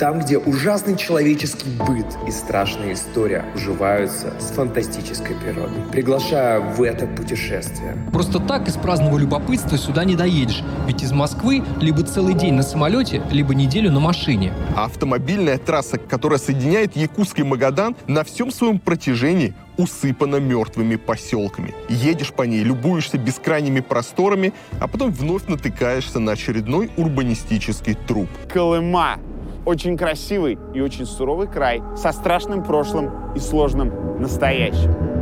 Там, где ужасный человеческий быт и страшная история уживаются с фантастической природой. Приглашаю в это путешествие. Просто так из праздного любопытства сюда не доедешь. Ведь из Москвы либо целый день на самолете, либо неделю на машине. А автомобильная трасса, которая соединяет Якутск и Магадан, на всем своем протяжении усыпана мертвыми поселками. Едешь по ней, любуешься бескрайними просторами, а потом вновь натыкаешься на очередной урбанистический труп. Колыма очень красивый и очень суровый край со страшным прошлым и сложным настоящим.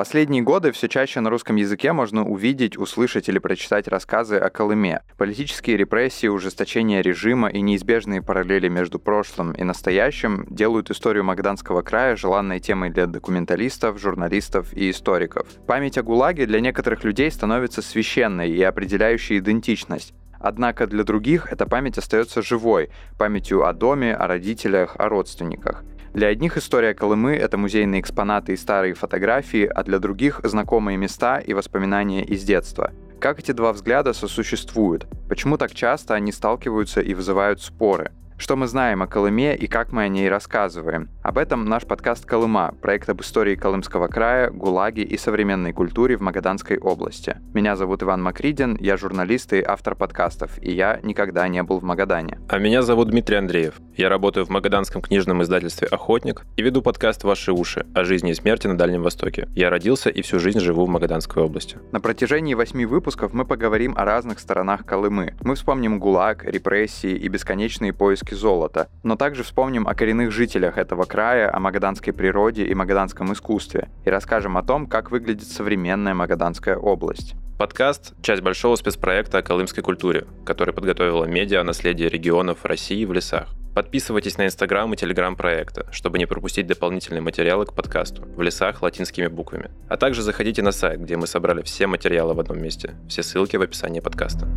Последние годы все чаще на русском языке можно увидеть, услышать или прочитать рассказы о Колыме. Политические репрессии, ужесточение режима и неизбежные параллели между прошлым и настоящим делают историю Магаданского края желанной темой для документалистов, журналистов и историков. Память о ГУЛАГе для некоторых людей становится священной и определяющей идентичность. Однако для других эта память остается живой, памятью о доме, о родителях, о родственниках. Для одних история Колымы — это музейные экспонаты и старые фотографии, а для других — знакомые места и воспоминания из детства. Как эти два взгляда сосуществуют? Почему так часто они сталкиваются и вызывают споры? Что мы знаем о Колыме и как мы о ней рассказываем? Об этом наш подкаст «Колыма» — проект об истории Колымского края, ГУЛАГе и современной культуре в Магаданской области. Меня зовут Иван Макридин, я журналист и автор подкастов, и я никогда не был в Магадане. А меня зовут Дмитрий Андреев. Я работаю в Магаданском книжном издательстве «Охотник» и веду подкаст «Ваши уши» о жизни и смерти на Дальнем Востоке. Я родился и всю жизнь живу в Магаданской области. На протяжении восьми выпусков мы поговорим о разных сторонах Колымы. Мы вспомним ГУЛАГ, репрессии и бесконечные поиски поиски золота, но также вспомним о коренных жителях этого края, о магаданской природе и магаданском искусстве, и расскажем о том, как выглядит современная Магаданская область. Подкаст – часть большого спецпроекта о колымской культуре, который подготовила медиа о наследии регионов России в лесах. Подписывайтесь на инстаграм и телеграм проекта, чтобы не пропустить дополнительные материалы к подкасту в лесах латинскими буквами. А также заходите на сайт, где мы собрали все материалы в одном месте. Все ссылки в описании подкаста.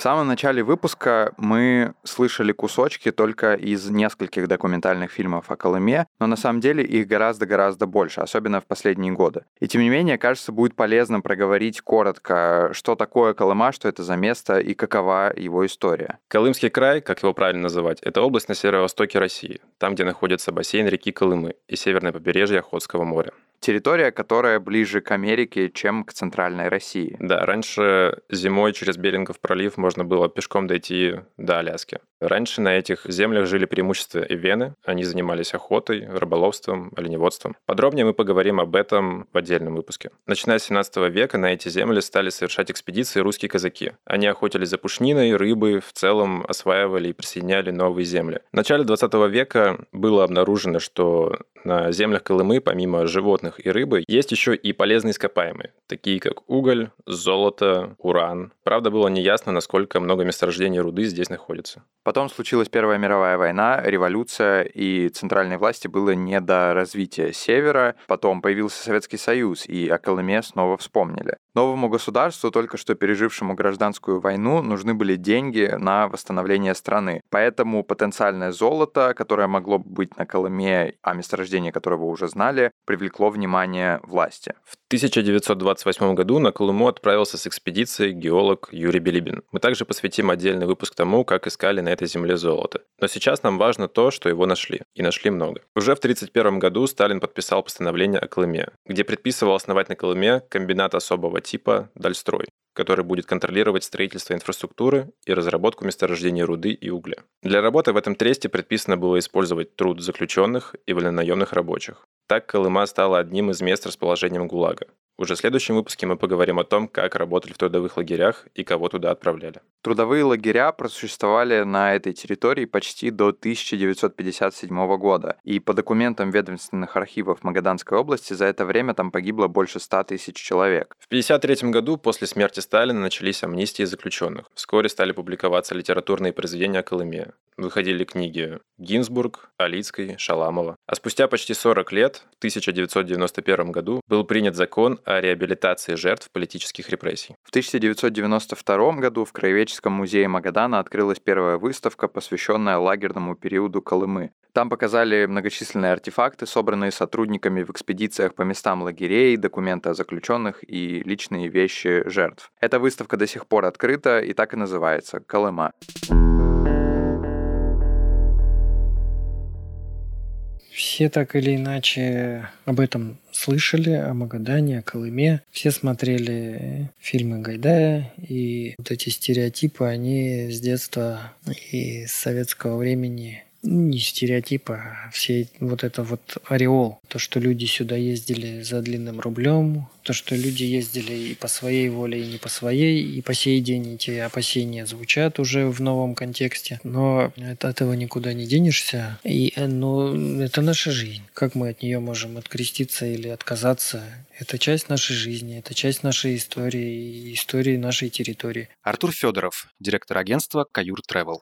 В самом начале выпуска мы слышали кусочки только из нескольких документальных фильмов о Колыме, но на самом деле их гораздо-гораздо больше, особенно в последние годы. И тем не менее, кажется, будет полезно проговорить коротко, что такое Колыма, что это за место и какова его история. Колымский край, как его правильно называть, это область на северо-востоке России, там, где находится бассейн реки Колымы и северное побережье Охотского моря территория, которая ближе к Америке, чем к центральной России. Да, раньше зимой через Берингов пролив можно было пешком дойти до Аляски. Раньше на этих землях жили преимущественно ивены, они занимались охотой, рыболовством, оленеводством. Подробнее мы поговорим об этом в отдельном выпуске. Начиная с 17 века на эти земли стали совершать экспедиции русские казаки. Они охотились за пушниной, рыбой, в целом осваивали и присоединяли новые земли. В начале 20 века было обнаружено, что на землях Колымы, помимо животных и рыбы, есть еще и полезные ископаемые, такие как уголь, золото, уран. Правда, было неясно, насколько много месторождений руды здесь находится. Потом случилась Первая мировая война, революция, и центральной власти было не до развития севера. Потом появился Советский Союз, и о Колыме снова вспомнили. Новому государству, только что пережившему гражданскую войну, нужны были деньги на восстановление страны. Поэтому потенциальное золото, которое могло быть на Колыме, а месторождение которого уже знали, привлекло внимание власти. В 1928 году на Колыму отправился с экспедицией геолог Юрий Билибин. Мы также посвятим отдельный выпуск тому, как искали на этой земле золото. Но сейчас нам важно то, что его нашли. И нашли много. Уже в 1931 году Сталин подписал постановление о Колыме, где предписывал основать на Колыме комбинат особого типа Дальстрой, который будет контролировать строительство инфраструктуры и разработку месторождений руды и угля. Для работы в этом тресте предписано было использовать труд заключенных и вольнонаемных рабочих. Так Колыма стала одним из мест расположения ГУЛАГа. Уже в следующем выпуске мы поговорим о том, как работали в трудовых лагерях и кого туда отправляли. Трудовые лагеря просуществовали на этой территории почти до 1957 года, и по документам ведомственных архивов Магаданской области за это время там погибло больше 100 тысяч человек. В 1953 году после смерти Сталина начались амнистии заключенных. Вскоре стали публиковаться литературные произведения о Колыме. Выходили книги Гинзбург, Алицкой, Шаламова. А спустя почти 40 лет, в 1991 году, был принят закон о реабилитации жертв политических репрессий. В 1992 году в Краеведческом музее Магадана открылась первая выставка, посвященная лагерному периоду Колымы. Там показали многочисленные артефакты, собранные сотрудниками в экспедициях по местам лагерей, документы о заключенных и личные вещи жертв. Эта выставка до сих пор открыта и так и называется «Колыма». Все так или иначе об этом слышали, о Магадане, о Колыме. Все смотрели фильмы Гайдая, и вот эти стереотипы, они с детства и с советского времени не стереотипы, а все вот это вот ореол. То, что люди сюда ездили за длинным рублем, то, что люди ездили и по своей воле, и не по своей, и по сей день эти опасения звучат уже в новом контексте. Но от этого никуда не денешься. И, ну, это наша жизнь. Как мы от нее можем откреститься или отказаться? Это часть нашей жизни, это часть нашей истории, истории нашей территории. Артур Федоров, директор агентства «Каюр Travel.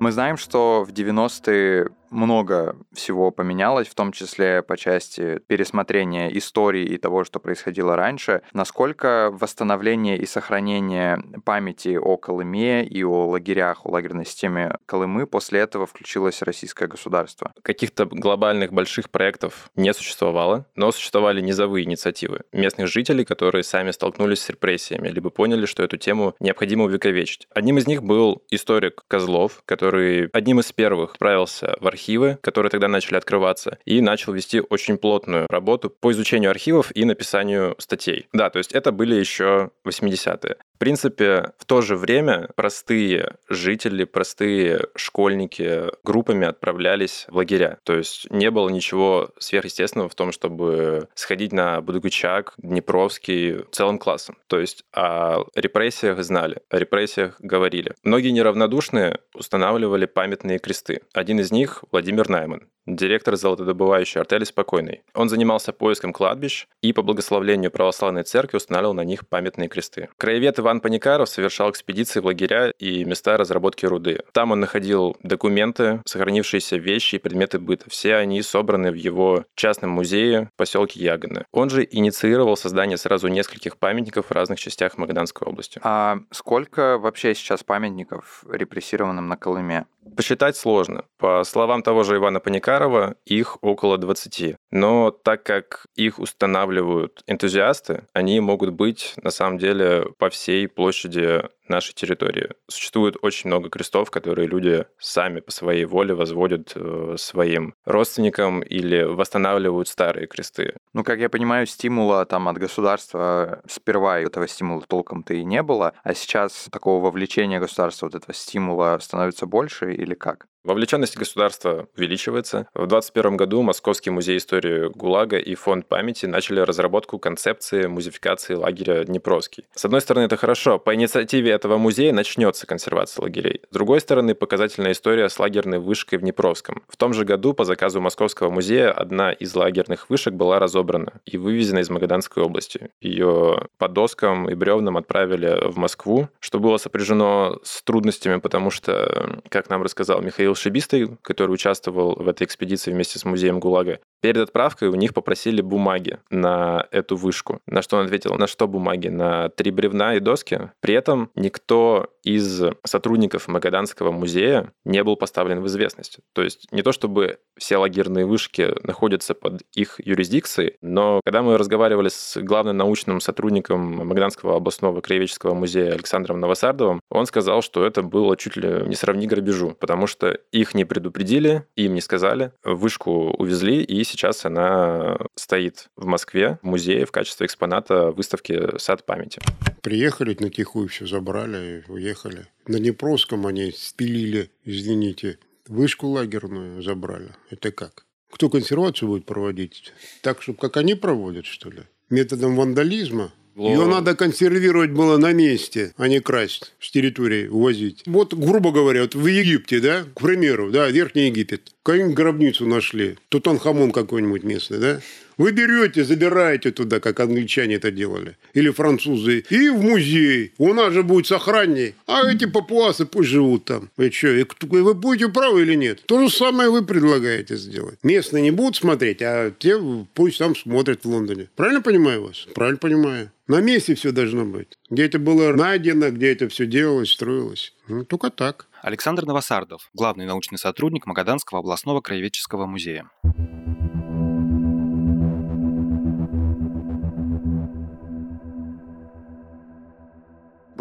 Мы знаем, что в 90-е много всего поменялось, в том числе по части пересмотрения истории и того, что происходило раньше. Насколько восстановление и сохранение памяти о Колыме и о лагерях, о лагерной системе Колымы после этого включилось российское государство? Каких-то глобальных больших проектов не существовало, но существовали низовые инициативы местных жителей, которые сами столкнулись с репрессиями, либо поняли, что эту тему необходимо увековечить. Одним из них был историк Козлов, который одним из первых отправился в архив архивы, которые тогда начали открываться, и начал вести очень плотную работу по изучению архивов и написанию статей. Да, то есть это были еще 80-е принципе, в то же время простые жители, простые школьники группами отправлялись в лагеря. То есть не было ничего сверхъестественного в том, чтобы сходить на Будугучак, Днепровский целым классом. То есть о репрессиях знали, о репрессиях говорили. Многие неравнодушные устанавливали памятные кресты. Один из них — Владимир Найман директор золотодобывающей артели «Спокойный». Он занимался поиском кладбищ и по благословлению православной церкви устанавливал на них памятные кресты. Краевед Иван Паникаров совершал экспедиции в лагеря и места разработки руды. Там он находил документы, сохранившиеся вещи и предметы быта. Все они собраны в его частном музее в поселке Ягоны. Он же инициировал создание сразу нескольких памятников в разных частях Магаданской области. А сколько вообще сейчас памятников репрессированным на Колыме? Посчитать сложно. По словам того же Ивана Паникарова, их около 20. Но так как их устанавливают энтузиасты, они могут быть на самом деле по всей площади нашей территории. Существует очень много крестов, которые люди сами по своей воле возводят э, своим родственникам или восстанавливают старые кресты. Ну, как я понимаю, стимула там от государства сперва этого стимула толком-то и не было, а сейчас такого вовлечения государства, вот этого стимула становится больше или как? Вовлеченность государства увеличивается. В 2021 году Московский музей истории ГУЛАГа и Фонд памяти начали разработку концепции музификации лагеря Днепровский. С одной стороны, это хорошо. По инициативе этого музея начнется консервация лагерей. С другой стороны, показательная история с лагерной вышкой в Днепровском. В том же году по заказу Московского музея одна из лагерных вышек была разобрана и вывезена из Магаданской области. Ее по доскам и бревнам отправили в Москву, что было сопряжено с трудностями, потому что, как нам рассказал Михаил Михаил Шибистый, который участвовал в этой экспедиции вместе с музеем ГУЛАГа, перед отправкой у них попросили бумаги на эту вышку. На что он ответил, на что бумаги? На три бревна и доски. При этом никто из сотрудников Магаданского музея не был поставлен в известность. То есть не то чтобы все лагерные вышки находятся под их юрисдикцией, но когда мы разговаривали с главным научным сотрудником Магаданского областного краеведческого музея Александром Новосардовым, он сказал, что это было чуть ли не сравни грабежу, потому что их не предупредили, им не сказали, вышку увезли, и сейчас она стоит в Москве в музее в качестве экспоната выставки «Сад памяти». Приехали, на тихую все забрали, уехали. На Днепровском они спилили, извините, Вышку лагерную забрали. Это как? Кто консервацию будет проводить? Так, чтобы как они проводят, что ли? Методом вандализма? Ее надо консервировать было на месте, а не красть с территории, увозить. Вот, грубо говоря, вот в Египте, да, к примеру, да, Верхний Египет, какую-нибудь гробницу нашли, Тутанхамон какой-нибудь местный, да, вы берете, забираете туда, как англичане это делали, или французы, и в музей. У нас же будет сохранней. А эти папуасы пусть живут там. Вы что, вы будете правы или нет? То же самое вы предлагаете сделать. Местные не будут смотреть, а те пусть там смотрят в Лондоне. Правильно понимаю вас? Правильно понимаю. На месте все должно быть. Где это было найдено, где это все делалось, строилось. Ну, только так. Александр Новосардов, главный научный сотрудник Магаданского областного краеведческого музея.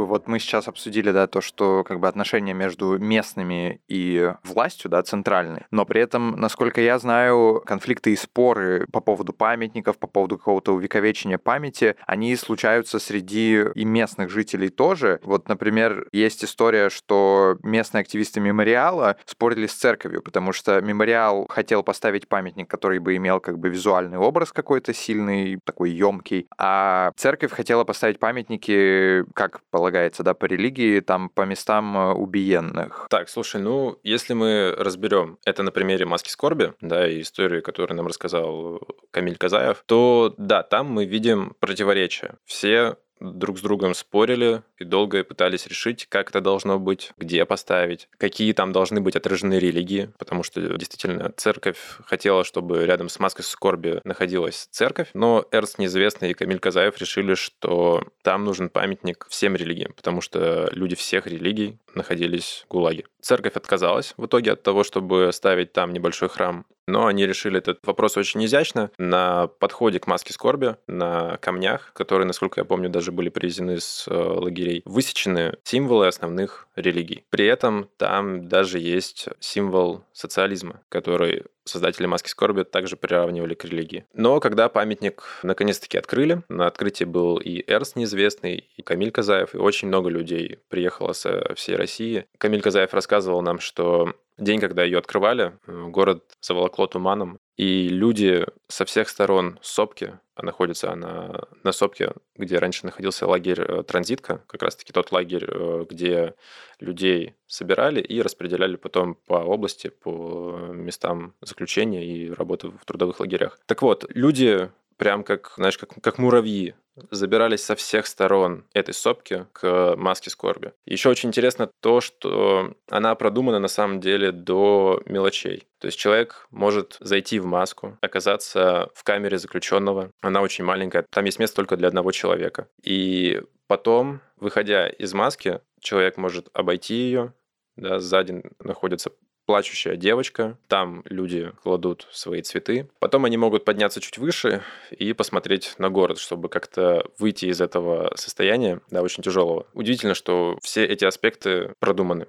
Вот мы сейчас обсудили, да, то, что как бы отношения между местными и властью, да, центральные, но при этом, насколько я знаю, конфликты и споры по поводу памятников, по поводу какого-то увековечения памяти, они случаются среди и местных жителей тоже. Вот, например, есть история, что местные активисты мемориала спорили с церковью, потому что мемориал хотел поставить памятник, который бы имел как бы визуальный образ какой-то сильный, такой емкий, а церковь хотела поставить памятники, как полагается, полагается, да, по религии, там по местам э, убиенных. Так, слушай, ну, если мы разберем это на примере маски скорби, да, и истории, которую нам рассказал Камиль Казаев, то да, там мы видим противоречия. Все друг с другом спорили и долго пытались решить, как это должно быть, где поставить, какие там должны быть отражены религии, потому что действительно церковь хотела, чтобы рядом с маской скорби находилась церковь, но Эрст Неизвестный и Камиль Казаев решили, что там нужен памятник всем религиям, потому что люди всех религий находились в ГУЛАГе. Церковь отказалась в итоге от того, чтобы ставить там небольшой храм, но они решили этот вопрос очень изящно на подходе к маске скорби, на камнях, которые, насколько я помню, даже были привезены с э, лагерей, высечены символы основных религий. При этом там даже есть символ социализма, который создатели маски скорби также приравнивали к религии. Но когда памятник наконец-таки открыли, на открытии был и Эрс неизвестный, и Камиль Казаев, и очень много людей приехало со всей России. Камиль Казаев рассказывал нам, что день, когда ее открывали, город заволокло туманом, и люди со всех сторон сопки, а находится она на сопке, где раньше находился лагерь э, Транзитка, как раз-таки тот лагерь, э, где людей собирали и распределяли потом по области, по местам заключения и работы в трудовых лагерях. Так вот, люди прям как, знаешь, как, как муравьи забирались со всех сторон этой сопки к маске скорби. Еще очень интересно то, что она продумана на самом деле до мелочей. То есть человек может зайти в маску, оказаться в камере заключенного. Она очень маленькая, там есть место только для одного человека. И потом, выходя из маски, человек может обойти ее, да, сзади находится плачущая девочка. Там люди кладут свои цветы. Потом они могут подняться чуть выше и посмотреть на город, чтобы как-то выйти из этого состояния, да, очень тяжелого. Удивительно, что все эти аспекты продуманы.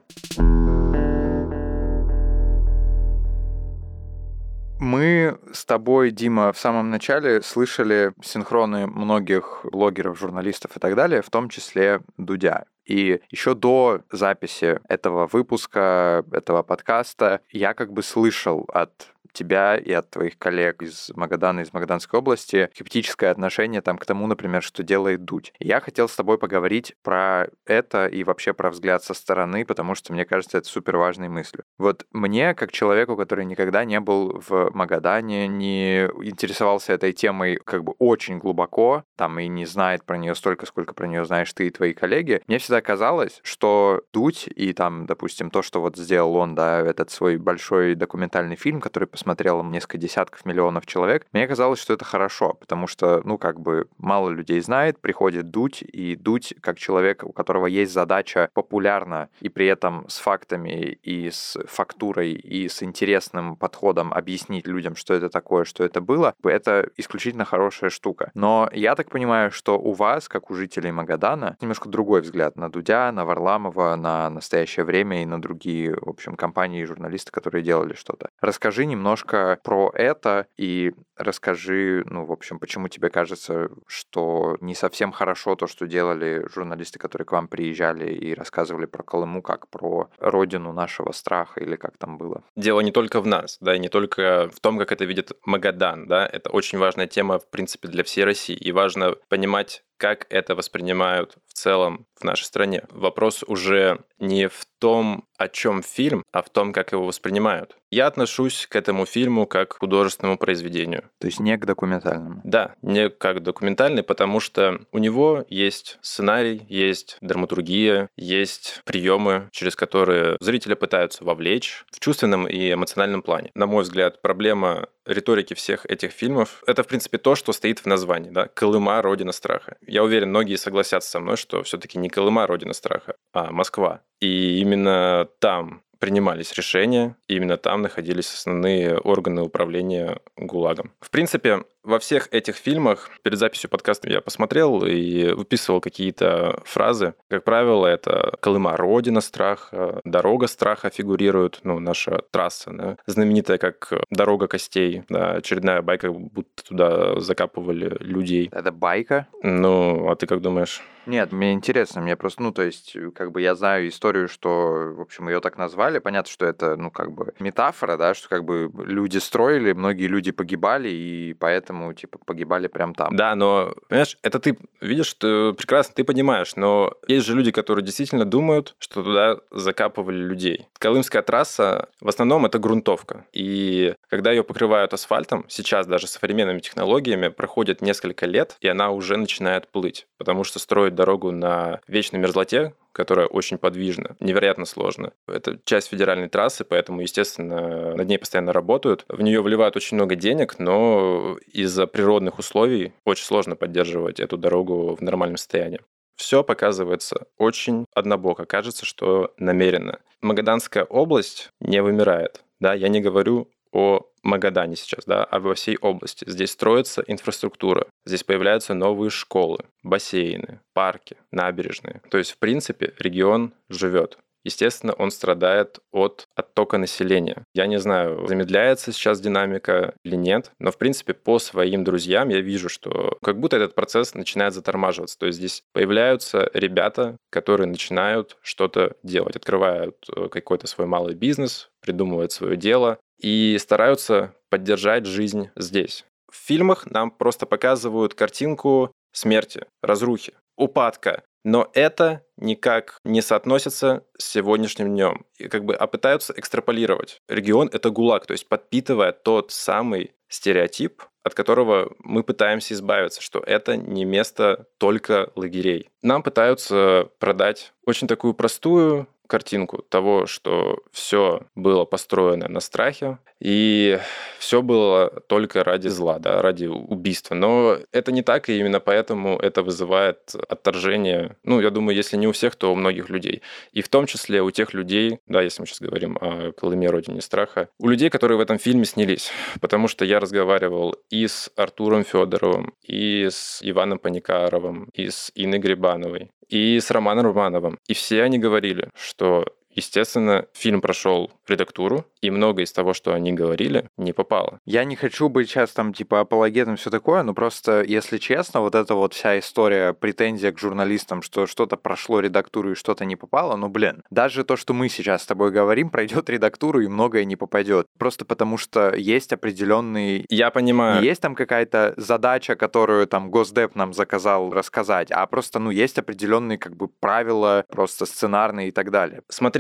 Мы с тобой, Дима, в самом начале слышали синхроны многих блогеров, журналистов и так далее, в том числе Дудя. И еще до записи этого выпуска, этого подкаста, я как бы слышал от тебя и от твоих коллег из Магадана, из Магаданской области, скептическое отношение там к тому, например, что делает Дудь. Я хотел с тобой поговорить про это и вообще про взгляд со стороны, потому что мне кажется, это супер важной мыслью. Вот мне, как человеку, который никогда не был в Магадане, не интересовался этой темой как бы очень глубоко, там и не знает про нее столько, сколько про нее знаешь ты и твои коллеги, мне всегда казалось, что Дудь и там, допустим, то, что вот сделал он, да, этот свой большой документальный фильм, который посмотрело несколько десятков миллионов человек, мне казалось, что это хорошо, потому что, ну, как бы мало людей знает, приходит Дудь, и Дудь, как человек, у которого есть задача популярно и при этом с фактами и с фактурой и с интересным подходом объяснить людям, что это такое, что это было, это исключительно хорошая штука. Но я так понимаю, что у вас, как у жителей Магадана, немножко другой взгляд на Дудя, на Варламова, на настоящее время и на другие, в общем, компании и журналисты, которые делали что-то. Расскажи немного немножко про это и расскажи, ну, в общем, почему тебе кажется, что не совсем хорошо то, что делали журналисты, которые к вам приезжали и рассказывали про Колыму, как про родину нашего страха или как там было? Дело не только в нас, да, и не только в том, как это видит Магадан, да, это очень важная тема, в принципе, для всей России, и важно понимать, как это воспринимают в целом в нашей стране. Вопрос уже не в том, о чем фильм, а в том, как его воспринимают. Я отношусь к этому фильму как к художественному произведению. То есть не к документальному? Да, не как документальный, потому что у него есть сценарий, есть драматургия, есть приемы, через которые зрителя пытаются вовлечь в чувственном и эмоциональном плане. На мой взгляд, проблема риторики всех этих фильмов — это, в принципе, то, что стоит в названии, да, «Колыма. Родина страха». Я уверен, многие согласятся со мной, что все таки не Колыма — Родина страха, а Москва. И именно там принимались решения, и именно там находились основные органы управления ГУЛАГом. В принципе, во всех этих фильмах, перед записью подкаста я посмотрел и выписывал какие-то фразы. Как правило, это Колыма Родина страха, Дорога страха фигурирует, ну, наша трасса, да, знаменитая как Дорога костей, да, очередная байка, будто туда закапывали людей. Это байка? Ну, а ты как думаешь? Нет, мне интересно, мне просто, ну, то есть, как бы я знаю историю, что, в общем, ее так назвали. Понятно, что это, ну, как бы метафора, да, что как бы люди строили, многие люди погибали, и поэтому поэтому, типа, погибали прям там. Да, но, понимаешь, это ты видишь, ты прекрасно, ты понимаешь, но есть же люди, которые действительно думают, что туда закапывали людей. Колымская трасса в основном это грунтовка. И когда ее покрывают асфальтом, сейчас даже современными технологиями проходит несколько лет, и она уже начинает плыть. Потому что строить дорогу на вечной мерзлоте, которая очень подвижна, невероятно сложно. Это часть федеральной трассы, поэтому, естественно, над ней постоянно работают. В нее вливают очень много денег, но из-за природных условий очень сложно поддерживать эту дорогу в нормальном состоянии. Все показывается очень однобоко, кажется, что намеренно. Магаданская область не вымирает. Да, я не говорю о Магадане сейчас, да, а во всей области. Здесь строится инфраструктура, здесь появляются новые школы, бассейны, парки, набережные. То есть, в принципе, регион живет. Естественно, он страдает от оттока населения. Я не знаю, замедляется сейчас динамика или нет, но, в принципе, по своим друзьям я вижу, что как будто этот процесс начинает затормаживаться. То есть здесь появляются ребята, которые начинают что-то делать, открывают э, какой-то свой малый бизнес, придумывают свое дело, и стараются поддержать жизнь здесь. В фильмах нам просто показывают картинку смерти, разрухи, упадка, но это никак не соотносится с сегодняшним днем. И как бы, а пытаются экстраполировать. Регион — это ГУЛАГ, то есть подпитывая тот самый стереотип, от которого мы пытаемся избавиться, что это не место только лагерей. Нам пытаются продать очень такую простую картинку того, что все было построено на страхе, и все было только ради зла, да, ради убийства. Но это не так, и именно поэтому это вызывает отторжение, ну, я думаю, если не у всех, то у многих людей. И в том числе у тех людей, да, если мы сейчас говорим о Колыме, родине страха, у людей, которые в этом фильме снялись. Потому что я разговаривал и с Артуром Федоровым, и с Иваном Паникаровым, и с Инной Грибановой, и с Романом Романовым. И все они говорили, что Естественно, фильм прошел редактуру, и многое из того, что они говорили, не попало. Я не хочу быть сейчас там типа апологетом все такое, но просто, если честно, вот эта вот вся история, претензия к журналистам, что что-то прошло редактуру и что-то не попало, ну блин, даже то, что мы сейчас с тобой говорим, пройдет редактуру и многое не попадет. Просто потому что есть определенный... Я понимаю. Не есть там какая-то задача, которую там Госдеп нам заказал рассказать, а просто, ну, есть определенные как бы правила, просто сценарные и так далее. Смотри,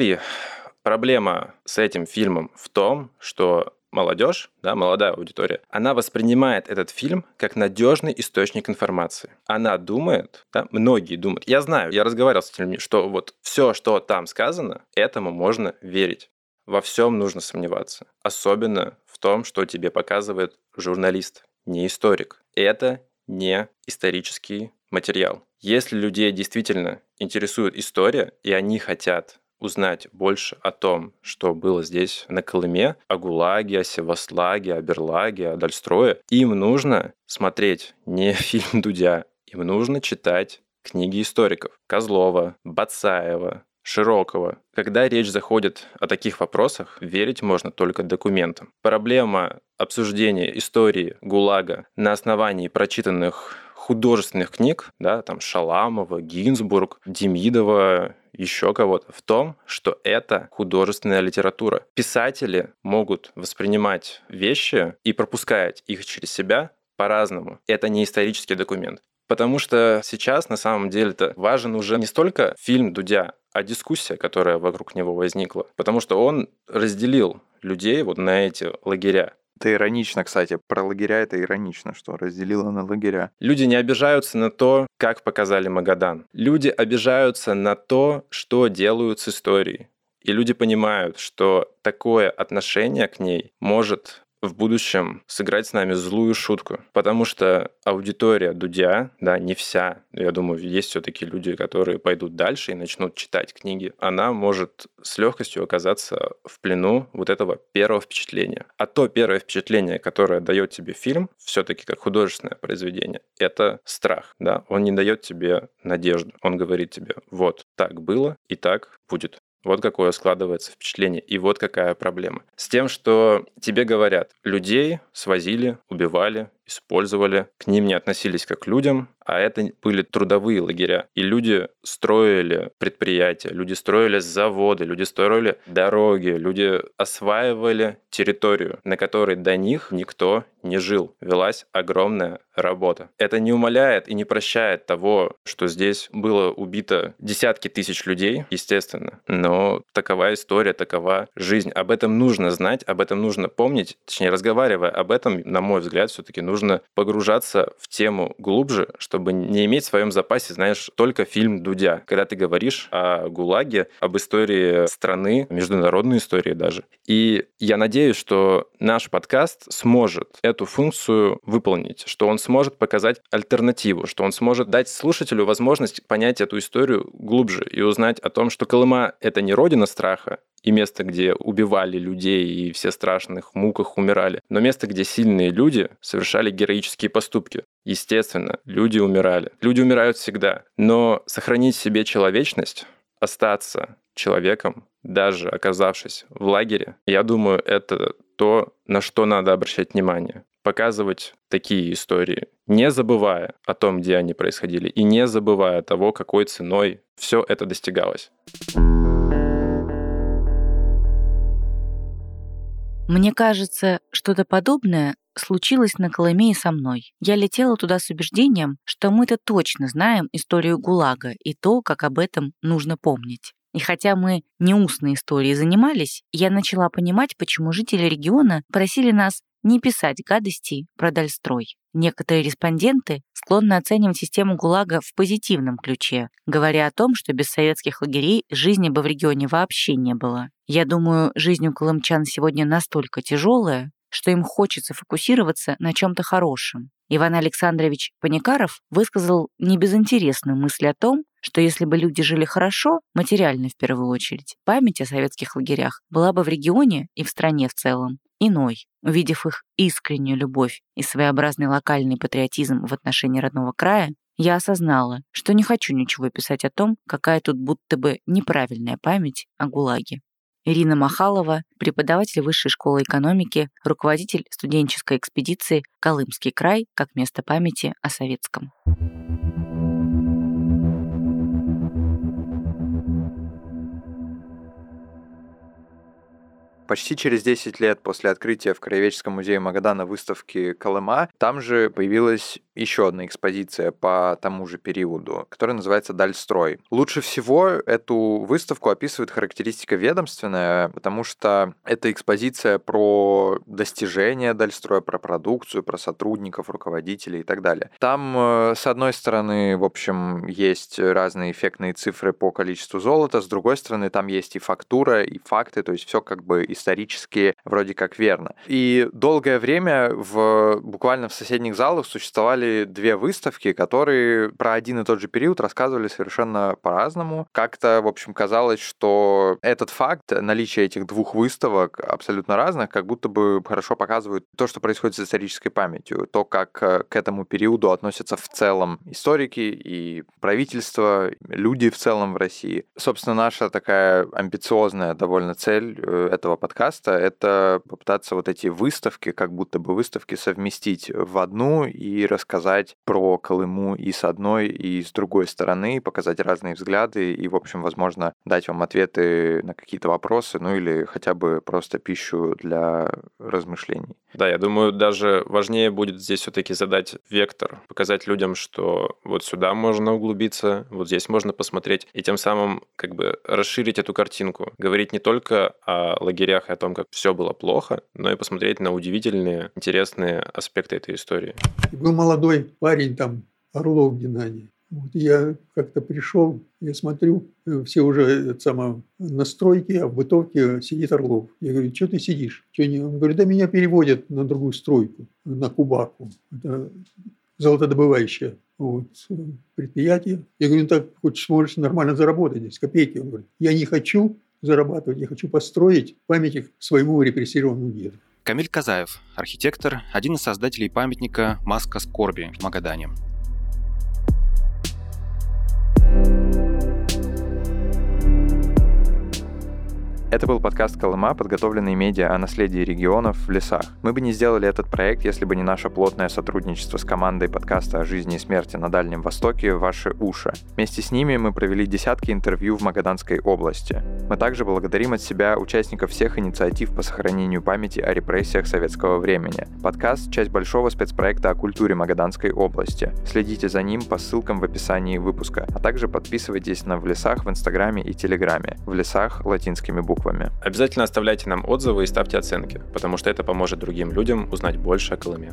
проблема с этим фильмом в том, что молодежь, да, молодая аудитория, она воспринимает этот фильм как надежный источник информации. Она думает, да, многие думают, я знаю, я разговаривал с этими людьми, что вот все, что там сказано, этому можно верить. Во всем нужно сомневаться. Особенно в том, что тебе показывает журналист, не историк. Это не исторический материал. Если людей действительно интересует история, и они хотят узнать больше о том, что было здесь на Колыме, о ГУЛАГе, о Севаслаге, о Берлаге, о Дальстрое, им нужно смотреть не фильм Дудя, им нужно читать книги историков Козлова, Бацаева, широкого. Когда речь заходит о таких вопросах, верить можно только документам. Проблема обсуждения истории ГУЛАГа на основании прочитанных художественных книг, да, там Шаламова, Гинзбург, Демидова, еще кого-то, в том, что это художественная литература. Писатели могут воспринимать вещи и пропускать их через себя по-разному. Это не исторический документ. Потому что сейчас на самом деле-то важен уже не столько фильм Дудя, а дискуссия, которая вокруг него возникла. Потому что он разделил людей вот на эти лагеря. Это иронично, кстати. Про лагеря это иронично, что разделило на лагеря. Люди не обижаются на то, как показали Магадан. Люди обижаются на то, что делают с историей. И люди понимают, что такое отношение к ней может в будущем сыграть с нами злую шутку. Потому что аудитория Дудя, да, не вся, я думаю, есть все-таки люди, которые пойдут дальше и начнут читать книги, она может с легкостью оказаться в плену вот этого первого впечатления. А то первое впечатление, которое дает тебе фильм, все-таки как художественное произведение, это страх, да, он не дает тебе надежду, он говорит тебе, вот так было и так будет. Вот какое складывается впечатление. И вот какая проблема. С тем, что тебе говорят, людей свозили, убивали, использовали, к ним не относились как к людям, а это были трудовые лагеря. И люди строили предприятия, люди строили заводы, люди строили дороги, люди осваивали территорию, на которой до них никто не жил. Велась огромная работа. Это не умаляет и не прощает того, что здесь было убито десятки тысяч людей, естественно, но такова история, такова жизнь. Об этом нужно знать, об этом нужно помнить, точнее, разговаривая об этом, на мой взгляд, все-таки нужно погружаться в тему глубже, чтобы не иметь в своем запасе, знаешь, только фильм Дудя. Когда ты говоришь о ГУЛАГе, об истории страны, международной истории даже. И я надеюсь, что наш подкаст сможет эту функцию выполнить, что он сможет показать альтернативу, что он сможет дать слушателю возможность понять эту историю глубже и узнать о том, что Колыма — это не родина страха, и место, где убивали людей и все страшных муках умирали, но место, где сильные люди совершали героические поступки. Естественно, люди умирали. Люди умирают всегда. Но сохранить себе человечность, остаться человеком, даже оказавшись в лагере, я думаю, это то, на что надо обращать внимание. Показывать такие истории, не забывая о том, где они происходили, и не забывая того, какой ценой все это достигалось. Мне кажется, что-то подобное случилось на Колыме и со мной. Я летела туда с убеждением, что мы-то точно знаем историю ГУЛАГа и то, как об этом нужно помнить. И хотя мы не устной историей занимались, я начала понимать, почему жители региона просили нас не писать гадостей про Дальстрой. Некоторые респонденты склонны оценивать систему ГУЛАГа в позитивном ключе, говоря о том, что без советских лагерей жизни бы в регионе вообще не было. Я думаю, жизнь у колымчан сегодня настолько тяжелая, что им хочется фокусироваться на чем-то хорошем. Иван Александрович Паникаров высказал небезынтересную мысль о том, что если бы люди жили хорошо, материально в первую очередь, память о советских лагерях была бы в регионе и в стране в целом иной. Увидев их искреннюю любовь и своеобразный локальный патриотизм в отношении родного края, я осознала, что не хочу ничего писать о том, какая тут будто бы неправильная память о ГУЛАГе. Ирина Махалова, преподаватель Высшей школы экономики, руководитель студенческой экспедиции «Колымский край» как место памяти о советском. Почти через 10 лет после открытия в Краеведческом музее Магадана выставки Колыма, там же появилась еще одна экспозиция по тому же периоду, которая называется «Дальстрой». Лучше всего эту выставку описывает характеристика ведомственная, потому что это экспозиция про достижения Дальстроя, про продукцию, про сотрудников, руководителей и так далее. Там, э, с одной стороны, в общем, есть разные эффектные цифры по количеству золота, с другой стороны, там есть и фактура, и факты, то есть все как бы исторически вроде как верно. И долгое время в, буквально в соседних залах существовали две выставки, которые про один и тот же период рассказывали совершенно по-разному. Как-то, в общем, казалось, что этот факт, наличие этих двух выставок абсолютно разных, как будто бы хорошо показывает то, что происходит с исторической памятью, то, как э, к этому периоду относятся в целом историки и правительство, люди в целом в России. Собственно, наша такая амбициозная довольно цель э, этого подкаста — это попытаться вот эти выставки, как будто бы выставки совместить в одну и рассказать про Колыму и с одной, и с другой стороны, показать разные взгляды и, в общем, возможно, дать вам ответы на какие-то вопросы, ну или хотя бы просто пищу для размышлений. Да, я думаю, даже важнее будет здесь все-таки задать вектор, показать людям, что вот сюда можно углубиться, вот здесь можно посмотреть, и тем самым как бы расширить эту картинку. Говорить не только о лагерях и о том, как все было плохо, но и посмотреть на удивительные, интересные аспекты этой истории. Был молодой парень там, Орлов Геннадий. Вот я как-то пришел, я смотрю, э, все уже это само, на стройке, а в бытовке сидит Орлов. Я говорю, что ты сидишь? Что не? Он говорит, да меня переводят на другую стройку, на Кубаку. Это золотодобывающее вот, предприятие. Я говорю, ну так хоть сможешь нормально заработать здесь, копейки. Он говорит, я не хочу зарабатывать, я хочу построить памятник своему репрессированному деду. Камиль Казаев, архитектор, один из создателей памятника «Маска скорби» в Магадане. Это был подкаст «Колыма», подготовленный медиа о наследии регионов в лесах. Мы бы не сделали этот проект, если бы не наше плотное сотрудничество с командой подкаста о жизни и смерти на Дальнем Востоке «Ваши уши». Вместе с ними мы провели десятки интервью в Магаданской области. Мы также благодарим от себя участников всех инициатив по сохранению памяти о репрессиях советского времени. Подкаст — часть большого спецпроекта о культуре Магаданской области. Следите за ним по ссылкам в описании выпуска, а также подписывайтесь на «В лесах» в Инстаграме и Телеграме. «В лесах» латинскими буквами буквами. Обязательно оставляйте нам отзывы и ставьте оценки, потому что это поможет другим людям узнать больше о Колыме.